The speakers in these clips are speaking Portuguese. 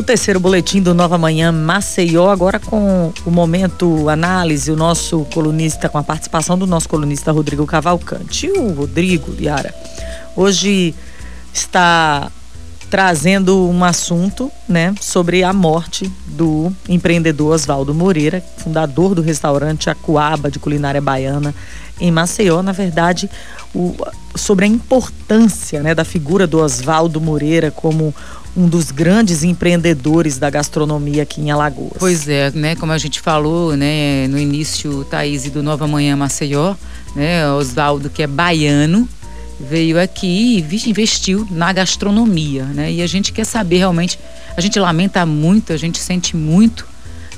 O terceiro boletim do Nova Manhã Maceió, agora com o momento análise, o nosso colunista, com a participação do nosso colunista Rodrigo Cavalcante. E o Rodrigo, Yara, hoje está trazendo um assunto, né, sobre a morte do empreendedor Oswaldo Moreira, fundador do restaurante Acuaba de culinária baiana em Maceió, na verdade, o, sobre a importância, né, da figura do Oswaldo Moreira como um dos grandes empreendedores da gastronomia aqui em Alagoas. Pois é, né, como a gente falou, né, no início, Thaís, do Nova Manhã Maceió, né, Oswaldo que é baiano, veio aqui e investiu na gastronomia, né? E a gente quer saber realmente, a gente lamenta muito, a gente sente muito,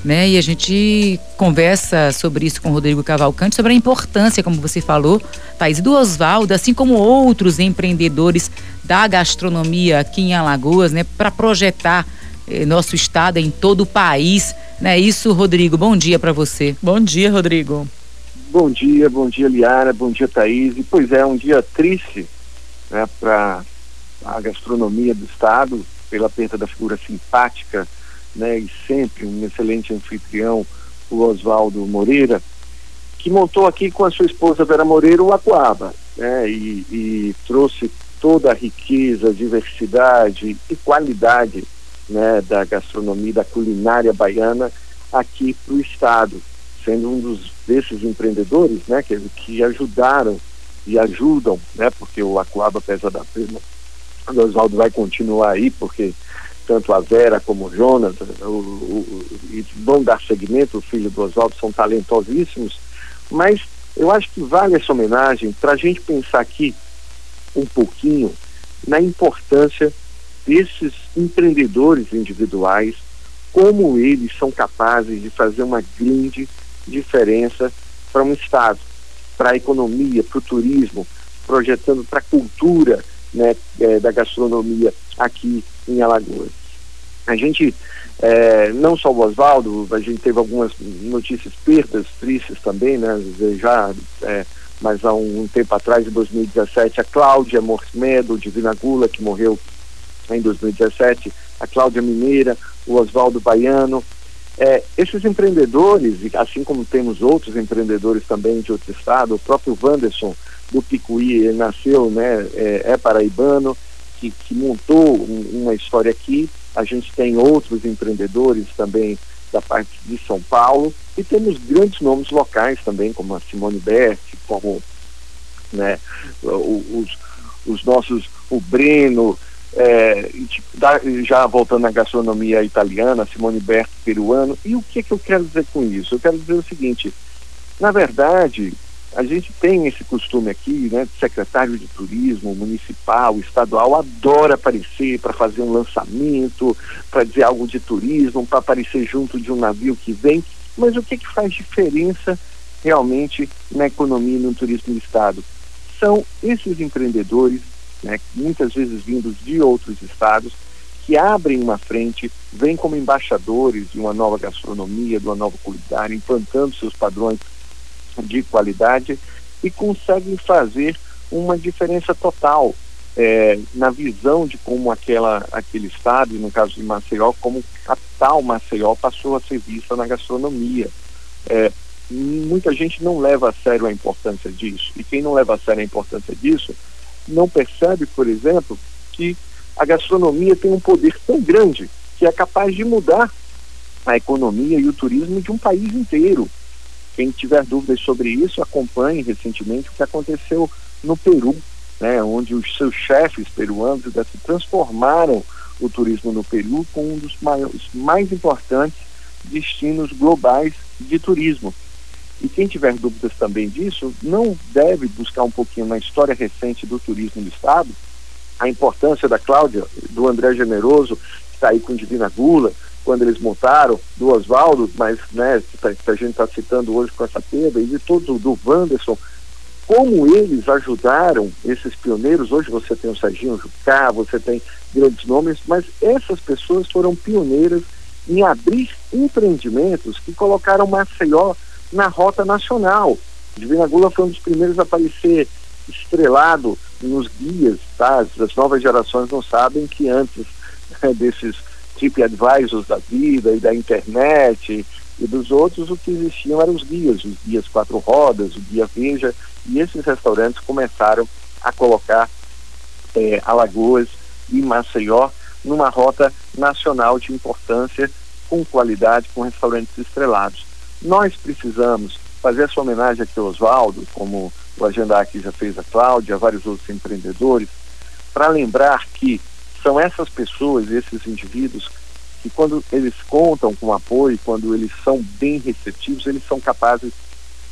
né? E a gente conversa sobre isso com o Rodrigo Cavalcante, sobre a importância, como você falou, Thaís, do Oswaldo, assim como outros empreendedores da gastronomia aqui em Alagoas, né? Para projetar eh, nosso estado em todo o país, né? Isso, Rodrigo, bom dia para você. Bom dia, Rodrigo. Bom dia, bom dia, Liara, bom dia, Thaís. E, pois é, um dia triste né, para a gastronomia do Estado, pela perda da figura simpática né, e sempre um excelente anfitrião, o Oswaldo Moreira, que montou aqui com a sua esposa Vera Moreira o Acuaba, né, e, e trouxe toda a riqueza, diversidade e qualidade né, da gastronomia, da culinária baiana aqui para o Estado sendo um dos desses empreendedores, né, que, que ajudaram e ajudam, né, porque o Acuaba, apesar da pena, o Oswaldo vai continuar aí, porque tanto a Vera como o Jonas o, o, vão dar segmento, o filho do Oswaldo, são talentosíssimos, mas eu acho que vale essa homenagem para a gente pensar aqui um pouquinho na importância desses empreendedores individuais, como eles são capazes de fazer uma grande diferença para um Estado, para a economia, para o turismo, projetando para a cultura né, é, da gastronomia aqui em Alagoas. A gente, é, não só o Oswaldo, a gente teve algumas notícias perdas tristes também, né, já é, mas há um, um, tempo atrás, em 2017, a Cláudia Morsmedo, de Vinagula, que morreu em 2017, a Cláudia Mineira, o Oswaldo Baiano, é, esses empreendedores, assim como temos outros empreendedores também de outro estado, o próprio Wanderson do Picuí, ele nasceu, né, é, é paraibano, que, que montou um, uma história aqui. A gente tem outros empreendedores também da parte de São Paulo e temos grandes nomes locais também, como a Simone Berti, como né, os, os nossos, o Breno, é, já voltando à gastronomia italiana, Simone Berto peruano, e o que, que eu quero dizer com isso? Eu quero dizer o seguinte, na verdade, a gente tem esse costume aqui, né, secretário de turismo municipal, estadual, adora aparecer para fazer um lançamento, para dizer algo de turismo, para aparecer junto de um navio que vem, mas o que, que faz diferença realmente na economia e no turismo do Estado? São esses empreendedores né, muitas vezes vindos de outros estados, que abrem uma frente, vêm como embaixadores de uma nova gastronomia, de uma nova culinária, implantando seus padrões de qualidade e conseguem fazer uma diferença total é, na visão de como aquela, aquele estado, no caso de Maceió, como a tal Maceió passou a ser vista na gastronomia. É, muita gente não leva a sério a importância disso, e quem não leva a sério a importância disso não percebe, por exemplo, que a gastronomia tem um poder tão grande que é capaz de mudar a economia e o turismo de um país inteiro. Quem tiver dúvidas sobre isso, acompanhe recentemente o que aconteceu no Peru, né, onde os seus chefes peruanos transformaram o turismo no Peru com um dos maiores, mais importantes destinos globais de turismo. E quem tiver dúvidas também disso, não deve buscar um pouquinho na história recente do turismo do Estado, a importância da Cláudia, do André Generoso, que está aí com Divina Gula, quando eles montaram, do Oswaldo, mas né, que a gente está citando hoje com essa perda, e de todos, do Wanderson, como eles ajudaram esses pioneiros, hoje você tem o Serginho Jucá, você tem grandes nomes, mas essas pessoas foram pioneiras em abrir empreendimentos que colocaram Maceió na rota nacional. Divina Gula foi um dos primeiros a aparecer estrelado nos guias, tá? As novas gerações não sabem que antes né, desses TripAdvisors da vida e da internet e dos outros, o que existiam eram os guias, os guias quatro rodas, o guia Veja, e esses restaurantes começaram a colocar é, Alagoas e Maceió numa rota nacional de importância, com qualidade, com restaurantes estrelados. Nós precisamos fazer essa homenagem aqui ao Oswaldo, como o Agenda aqui já fez a Cláudia, a vários outros empreendedores, para lembrar que são essas pessoas, esses indivíduos, que quando eles contam com apoio, quando eles são bem receptivos, eles são capazes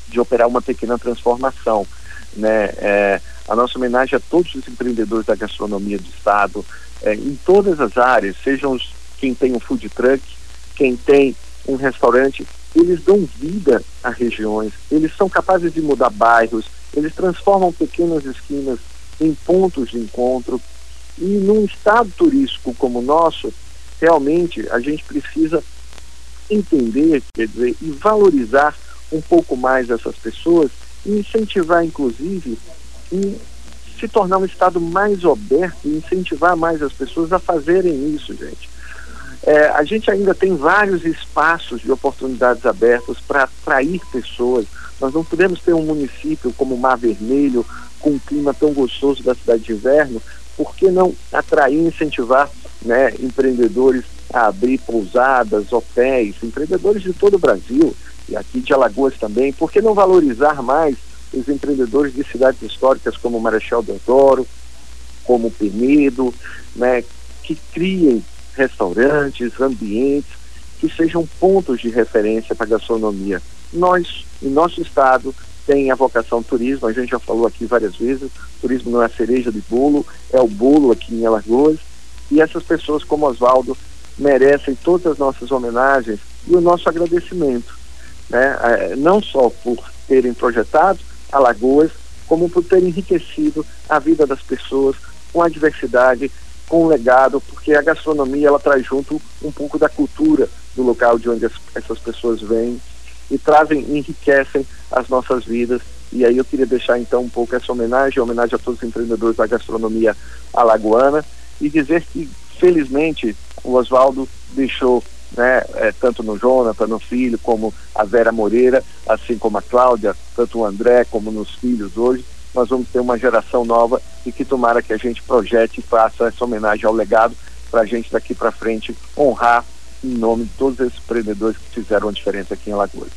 de operar uma pequena transformação. Né? É, a nossa homenagem a todos os empreendedores da gastronomia do Estado, é, em todas as áreas, sejam os, quem tem um food truck, quem tem um restaurante, eles dão vida a regiões, eles são capazes de mudar bairros, eles transformam pequenas esquinas em pontos de encontro. E num estado turístico como o nosso, realmente a gente precisa entender, quer dizer, e valorizar um pouco mais essas pessoas e incentivar, inclusive, e se tornar um estado mais aberto e incentivar mais as pessoas a fazerem isso, gente. É, a gente ainda tem vários espaços de oportunidades abertas para atrair pessoas. Nós não podemos ter um município como Mar Vermelho, com um clima tão gostoso da cidade de inverno, por que não atrair e incentivar né, empreendedores a abrir pousadas, hotéis, empreendedores de todo o Brasil e aqui de Alagoas também, por que não valorizar mais os empreendedores de cidades históricas como Marechal Deodoro, como Penedo, né, que criem restaurantes, ambientes que sejam pontos de referência para a gastronomia. Nós, em nosso estado, tem a vocação turismo, a gente já falou aqui várias vezes, turismo não é a cereja de bolo, é o bolo aqui em Alagoas, e essas pessoas como Oswaldo merecem todas as nossas homenagens e o nosso agradecimento, né? É, não só por terem projetado Alagoas, como por terem enriquecido a vida das pessoas com a diversidade, com o legado, porque a gastronomia ela traz junto um pouco da cultura do local de onde as, essas pessoas vêm e trazem, enriquecem as nossas vidas. E aí eu queria deixar então um pouco essa homenagem, homenagem a todos os empreendedores da gastronomia alagoana e dizer que felizmente o Oswaldo deixou né, é, tanto no Jonathan, no filho, como a Vera Moreira, assim como a Cláudia, tanto o André como nos filhos hoje, nós vamos ter uma geração nova e que tomara que a gente projete e faça essa homenagem ao legado para a gente daqui para frente honrar em nome de todos esses empreendedores que fizeram a diferença aqui em Alagoas.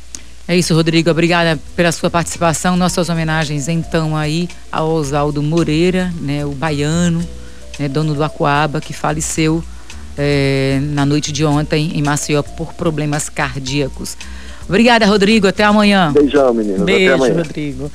É isso, Rodrigo. Obrigada pela sua participação. Nossas homenagens, então, aí ao Oswaldo Moreira, né, o baiano, né, dono do Aquaba, que faleceu é, na noite de ontem em Maceió por problemas cardíacos. Obrigada, Rodrigo. Até amanhã. Beijão, meninos. Beijo, Até amanhã. Rodrigo.